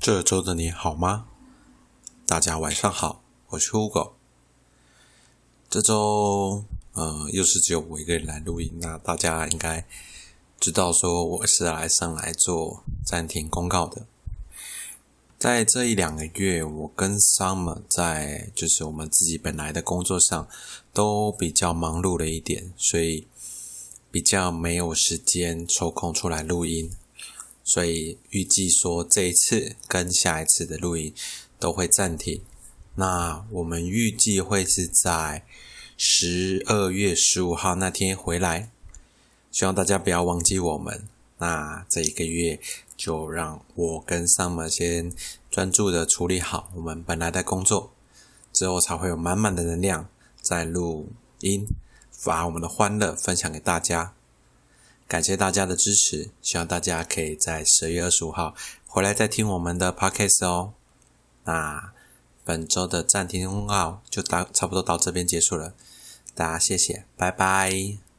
这周的你好吗？大家晚上好，我是 Hugo。这周，呃，又是只有我一个人来录音，那大家应该知道说我是来上来做暂停公告的。在这一两个月，我跟 Summer 在就是我们自己本来的工作上都比较忙碌了一点，所以比较没有时间抽空出来录音。所以预计说这一次跟下一次的录音都会暂停。那我们预计会是在十二月十五号那天回来，希望大家不要忘记我们。那这一个月就让我跟 Summer 先专注的处理好我们本来的工作，之后才会有满满的能量再录音，把我们的欢乐分享给大家。感谢大家的支持，希望大家可以在十月二十五号回来再听我们的 podcast 哦。那本周的暂停公告就到差不多到这边结束了，大家谢谢，拜拜。